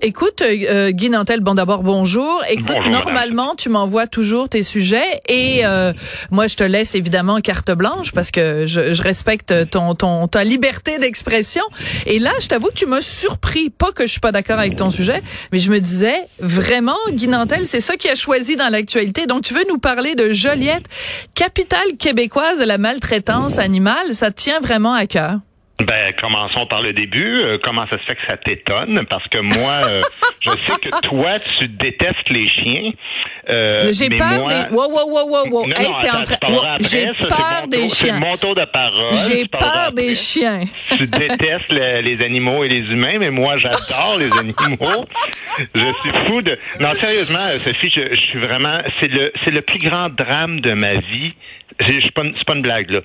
Écoute, euh, Guy Nantel, bon d'abord bonjour. Écoute, Bonjour, normalement tu m'envoies toujours tes sujets et euh, moi je te laisse évidemment carte blanche parce que je, je respecte ton, ton ta liberté d'expression. Et là, je t'avoue que tu m'as surpris. Pas que je suis pas d'accord avec ton sujet, mais je me disais vraiment, Guy Nantel, c'est ça qui a choisi dans l'actualité. Donc tu veux nous parler de Joliette, capitale québécoise de la maltraitance animale. Ça te tient vraiment à cœur? Ben, commençons par le début. Euh, comment ça se fait que ça t'étonne? Parce que moi, euh, je sais que toi, tu détestes les chiens. Euh, J'ai peur moi- des. Wow, wow, wow, wow, wow. Non, Hey, non, t'es en train- Wow, J'ai peur des tour- C'est chiens. mon tour de parole. J'ai peur des chiens. Tu détestes le- les animaux et les humains, mais moi, j'adore les animaux. Je suis fou de... Non, sérieusement, Sophie, je, je suis vraiment... C'est le, c'est le plus grand drame de ma vie. C'est pas, pas une blague, là.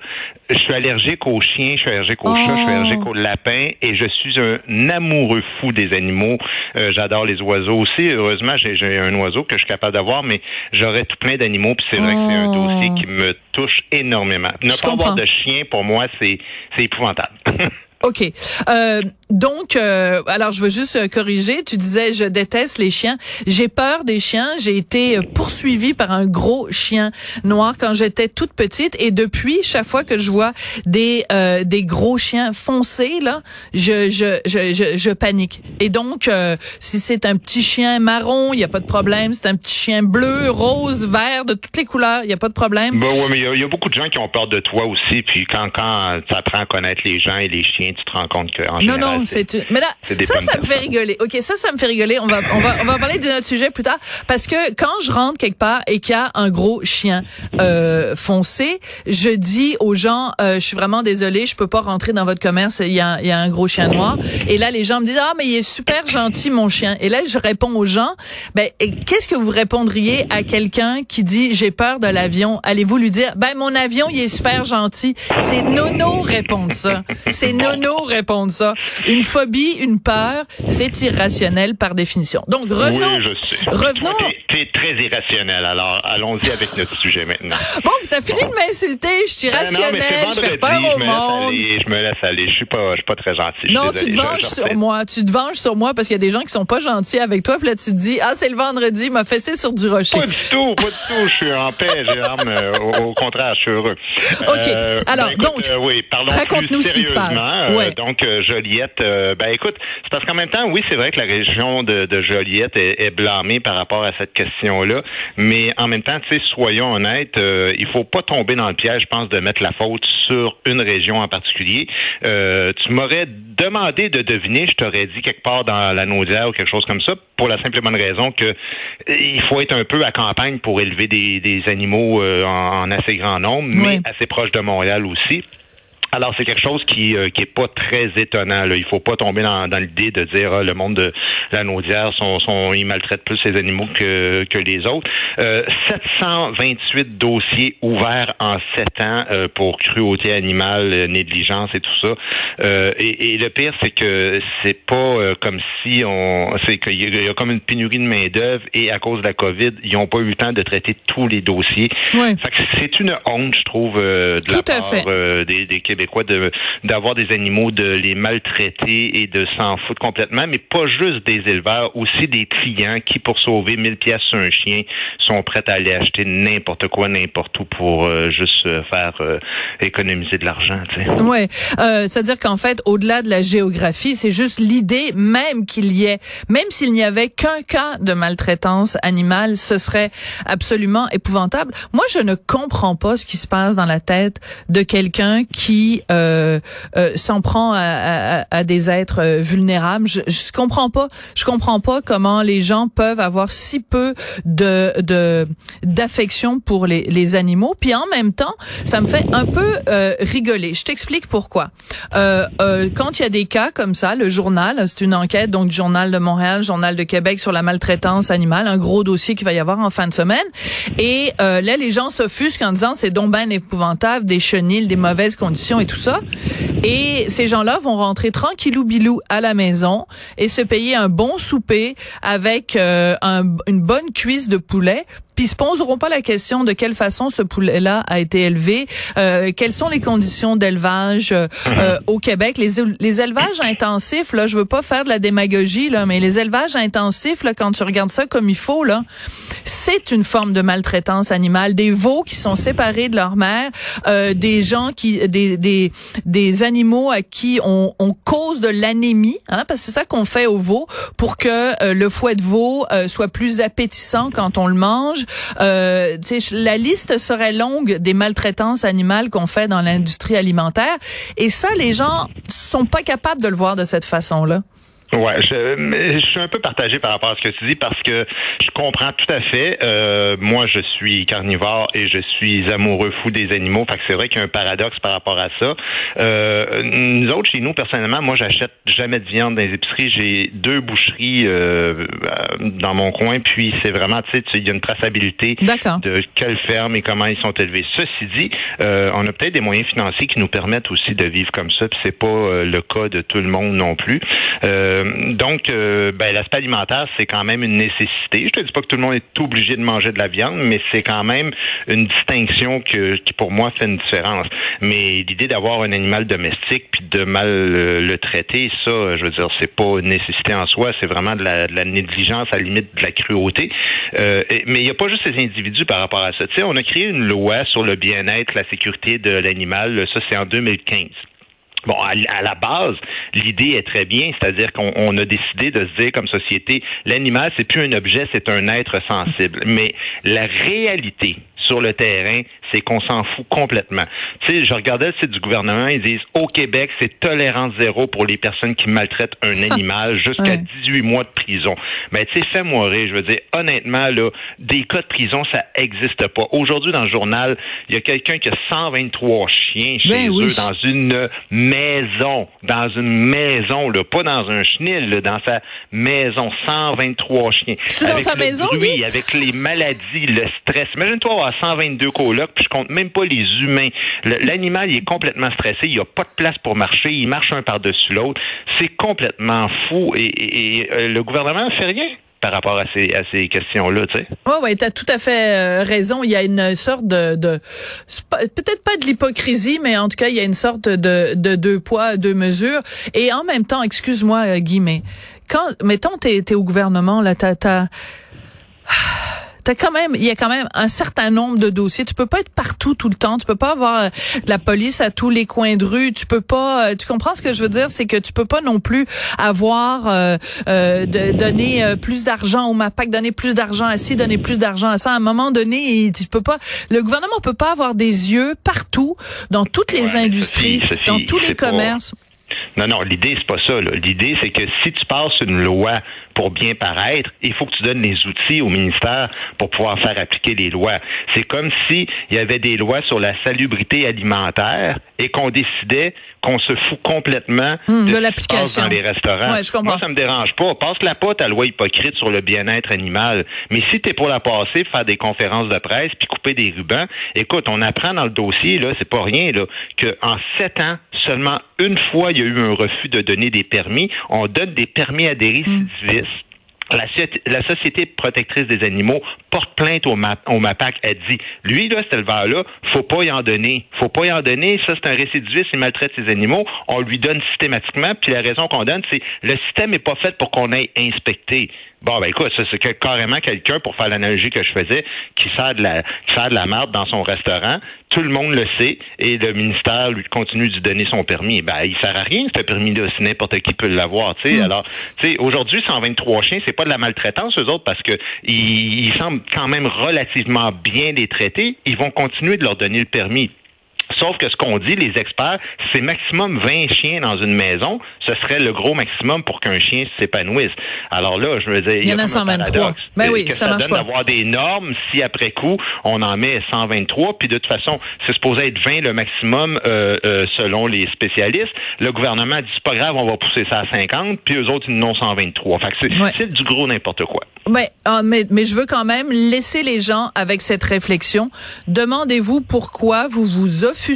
Je suis allergique aux chiens, je suis allergique aux chats, je suis Oh. allergique aux lapins et je suis un amoureux fou des animaux. Euh, J'adore les oiseaux aussi. Heureusement, j'ai un oiseau que je suis capable d'avoir, mais j'aurais tout plein d'animaux. Puis c'est vrai que c'est un Oh. dossier qui me touche énormément. Ne Je pas avoir de chien, pour moi, c'est c'est épouvantable. OK. Euh, donc, euh, alors je veux juste euh, corriger. Tu disais, je déteste les chiens. J'ai peur des chiens. J'ai été euh, poursuivie par un gros chien noir quand j'étais toute petite. Et depuis, chaque fois que je vois des euh, des gros chiens foncés, là, je je je je, je panique. Et donc, euh, si c'est un petit chien marron, il y a pas de problème. C'est un petit chien bleu, rose, vert, de toutes les couleurs, il y a pas de problème. Ben ouais, mais il y a- il y, a beaucoup de gens qui ont peur de toi aussi. Puis quand quand tu apprends à connaître les gens et les chiens, tu te rends compte que en Non, général, non, c'est une- mais là, ça, ça me fait rigoler. Ok, ça, ça me fait rigoler. On va, on va, on va parler d'un autre sujet plus tard parce que quand je rentre quelque part et qu'il y a un gros chien euh, foncé, je dis aux gens, euh, je suis vraiment désolée, je peux pas rentrer dans votre commerce. Il y a, il y a un gros chien noir. Et là, les gens me disent ah mais il est super gentil mon chien. Et là, je réponds aux gens, ben qu'est-ce que vous répondriez à quelqu'un qui dit j'ai peur de l'avion? Allez-vous lui dire ben mon avion il est super gentil. C'est nono répondre ça. C'est nono répondre ça. Une phobie, une peur, c'est irrationnel par définition. Donc revenons. Oui, je sais. Revenons. Très irrationnel. Alors, allons-y avec notre sujet maintenant. Bon, t'as fini de m'insulter, je suis Ben non, irrationnelle, je fais peur au je me laisse monde. aller, je me laisse aller. Je suis pas, je suis pas très gentil. Non, tu te venges sur moi. Tu te venges sur moi parce qu'il y a des gens qui sont pas gentils avec toi. Puis là, tu te dis, ah, c'est le vendredi, il m'a fessé sur du rocher. Pas du tout, pas du tout. Je suis en paix. Euh, au, au contraire, je suis heureux. OK. Alors, écoute, donc, euh, oui, raconte-nous ce qui se passe. Euh, donc, euh, Joliette, euh, ben écoute, c'est parce qu'en même temps, oui, c'est vrai que la région de, de Joliette est, est blâmée par rapport à cette mais en même temps, tu sais, soyons honnêtes, euh, il faut pas tomber dans le piège, je pense, de mettre la faute sur une région en particulier. Euh, tu m'aurais demandé de deviner, je t'aurais dit quelque part dans la Naudière ou quelque chose comme ça, pour la simple et bonne raison que euh, il faut être un peu à campagne pour élever des, des animaux euh, en, en assez grand nombre, mais Oui. assez proche de Montréal aussi. Alors c'est quelque chose qui euh, qui est pas très étonnant. Là. Il faut pas tomber dans, dans l'idée de dire ah, le monde de la Naudière sont, sont ils maltraitent plus les animaux que que les autres. Euh, 728 dossiers ouverts en sept ans euh, pour cruauté animale, euh, négligence et tout ça. Euh, et, et le pire c'est que c'est pas euh, comme si on c'est qu'il y, y a comme une pénurie de main d'œuvre et à cause de la Covid ils ont pas eu le temps de traiter tous les dossiers. Oui. Fait que c'est une honte, je trouve, euh, de Tout la part des, des Québécois de d'avoir des animaux, de les maltraiter et de s'en foutre complètement, mais pas juste des éleveurs, aussi des clients qui, pour sauver 1000 pièces sur un chien, sont prêts à aller acheter n'importe quoi, n'importe où pour euh, juste euh, faire euh, économiser de l'argent. Ouais, euh, c'est-à-dire qu'en fait, au-delà de la géographie, c'est juste l'idée même qu'il y ait, même s'il n'y avait qu'un cas de maltraitance animale, ce serait absolument épouvantable. Moi, je ne comprends pas ce qui se passe dans la tête de quelqu'un qui euh, euh, s'en prend à, à, des êtres euh, vulnérables. Je, je comprends pas. Je comprends pas comment les gens peuvent avoir si peu de de d'affection pour les, les animaux. Puis en même temps, ça me fait un peu rigoler. Je t'explique pourquoi. quand il y a des cas comme ça, le journal, c'est une enquête donc du journal de Montréal, journal de Québec sur la maltraitance animale, un gros dossier qui va y avoir en fin de semaine. Et là, les gens s'offusquent en disant c'est donc ben épouvantable, des chenilles, des mauvaises conditions et tout ça. Et ces gens-là vont rentrer tranquillou bilou à la maison et se payer un bon souper avec euh, une bonne cuisse de poulet puis ils se poseront pas la question de quelle façon ce poulet-là a été élevé, euh, quelles sont les conditions d'élevage euh, mhm. au Québec? Les, les élevages intensifs, là, je veux pas faire de la démagogie, là, mais les élevages intensifs, là, quand tu regardes ça comme il faut, là, c'est une forme de maltraitance animale. Des veaux qui sont séparés de leur mère, euh, des gens qui, des, des, des animaux à qui on, on cause de l'anémie, hein, parce que c'est ça qu'on fait aux veaux pour que euh, le foie de veau euh, soit plus appétissant quand on le mange. Euh, la liste serait longue des maltraitances animales qu'on fait dans l'industrie alimentaire, et ça, les gens sont pas capables de le voir de cette façon-là. Ouais, je, je, suis un peu partagé par rapport à ce que tu dis parce que je comprends tout à fait. Euh, moi, je suis carnivore et je suis amoureux fou des animaux. Fait que c'est vrai qu'il y a un paradoxe par rapport à ça. Euh, nous autres, chez nous, personnellement, moi, j'achète jamais de viande dans les épiceries. J'ai deux boucheries euh, dans mon coin, puis c'est vraiment, tu sais, il y a une traçabilité de quelle ferme et comment ils sont élevés. Ceci dit, euh, on a peut-être des moyens financiers qui nous permettent aussi de vivre comme ça. Puis c'est pas euh, le cas de tout le monde non plus. Euh, donc, euh, ben, l'aspect alimentaire, c'est quand même une nécessité. Je te dis pas que tout le monde est obligé de manger de la viande, mais c'est quand même une distinction que, qui, pour moi, fait une différence. Mais l'idée d'avoir un animal domestique puis de mal le, traiter, ça, je veux dire, c'est pas une nécessité en soi, c'est vraiment de la, négligence, à la limite de la cruauté. Euh, mais il n'y a pas juste ces individus par rapport à ça. On a créé une loi sur le bien-être, la sécurité de l'animal. Ça, c'est en 2015. Bon, à, la base, l'idée est très bien, c'est-à-dire qu'on a décidé de se dire comme société, l'animal, c'est plus un objet, c'est un être sensible. Mais la réalité sur le terrain, c'est qu'on s'en fout complètement. Tu sais, je regardais le site du gouvernement, ils disent au Québec, c'est tolérance zéro pour les personnes qui maltraitent un animal jusqu'à 18 mois de prison. Mais tu sais, fais-moi rire. Je veux dire, honnêtement, là, des cas de prison, ça existe pas. Aujourd'hui, dans le journal, il y a quelqu'un qui a 123 chiens chez ben eux dans une maison. Dans une maison, là, pas dans un chenil, là, dans sa maison. 123 chiens. C'est dans sa maison, oui? avec les maladies, le stress. Imagine-toi à 122 colocs, je compte même pas les humains. L'animal, il est complètement stressé, il n'y a pas de place pour marcher, il marche un par-dessus l'autre. C'est complètement fou et, euh, le gouvernement ne fait rien par rapport à ces, à ces questions-là, tu sais. Oui, ouais, tu as tout à fait euh, raison. Il y a une sorte de, peut-être pas de l'hypocrisie, mais en tout cas, il y a une sorte de, de deux poids, deux mesures. Et en même temps, excuse-moi, euh, mais quand, mettons, t'es es au gouvernement, là, t'as t'as quand même, il y a quand même un certain nombre de dossiers. Tu peux pas être partout tout le temps. Tu peux pas avoir euh, de la police à tous les coins de rue. Tu peux pas. Euh, tu comprends ce que je veux dire, c'est que tu peux pas non plus avoir euh, euh de, donner plus d'argent au MAPAC, donner plus d'argent à ci, donner plus d'argent à ça. À un moment donné, tu peux pas. Le gouvernement peut pas avoir des yeux partout dans toutes les industries, dans tous les commerces. Non, non, l'idée, c'est pas ça. L'idée, c'est que si tu passes une loi pour bien paraître, il faut que tu donnes les outils au ministère pour pouvoir faire appliquer les lois. C'est comme s'il y avait des lois sur la salubrité alimentaire et qu'on décidait qu'on se fout complètement hmm, de, l'application dans les restaurants. Moi, ça me dérange pas. Passe-la pas ta loi hypocrite sur le bien-être animal. Mais si tu es pour la passer, faire des conférences de presse puis couper des rubans, écoute, on apprend dans le dossier, là, c'est pas rien, là, qu'en sept ans, seulement une fois, il y a eu un refus de donner des permis. On donne des permis à des récidivistes. La, Société protectrice des animaux porte plainte au, MAPAC. Elle dit, lui, là, cet éleveur-là, faut pas y en donner. faut pas y en donner. Ça, c'est un récidiviste, il maltraite ses animaux. On lui donne systématiquement. Puis la raison qu'on donne, c'est le système n'est pas fait pour qu'on aille inspecter. Bon, ben écoute, c'est carrément quelqu'un, pour faire l'analogie que je faisais, qui sert de la qui sert de la merde dans son restaurant. Tout le monde le sait et le ministère lui continue de donner son permis. Ben, il sert à rien, ce permis-là, si n'importe qui peut l'avoir, tu sais. Mm. Alors, tu sais, aujourd'hui, 123 chiens, c'est pas de la maltraitance, eux autres, parce que ils, semblent quand même relativement bien les traiter. Ils vont continuer de leur donner le permis. Sauf que ce qu'on dit, les experts, c'est maximum 20 chiens dans une maison. Ce serait le gros maximum pour qu'un chien s'épanouisse. Alors là, je veux dire, il y, en a 123. Ben oui, que ça, ça marche donne pas. d'avoir des normes si après coup on en met 123. Puis de toute façon, c'est supposé être 20 le maximum euh, euh, selon les spécialistes. Le gouvernement dit c'est pas grave, on va pousser ça à 50. Puis eux autres ils n'ont 123. Fait que c'est Ouais. c'est du gros n'importe quoi. Mais, ah, mais, mais je veux quand même laisser les gens avec cette réflexion. Demandez-vous pourquoi vous vous offusquez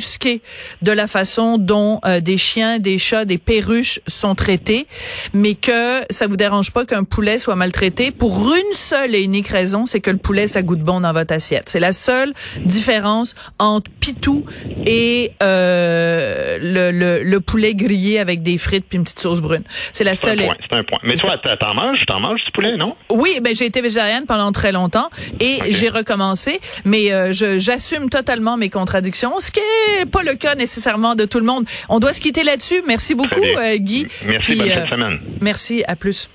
de la façon dont euh, des chiens, des chats, des perruches sont traités, mais que ça vous dérange pas qu'un poulet soit maltraité pour une seule et unique raison, c'est que le poulet, ça goûte bon dans votre assiette. C'est la seule différence entre pitou et euh, le, le, le poulet grillé avec des frites puis une petite sauce brune. C'est la seule... point. C'est un point. Mais toi, t'en- manges, t'en manges du poulet, non? Oui, ben j'ai été végétarienne pendant très longtemps et Ok. j'ai recommencé, mais euh, j'assume totalement mes contradictions, ce qui est pas le cas nécessairement de tout le monde. On doit se quitter là-dessus. Merci beaucoup, euh, Guy. Merci, Puis, bonne euh, semaine. Merci, à plus.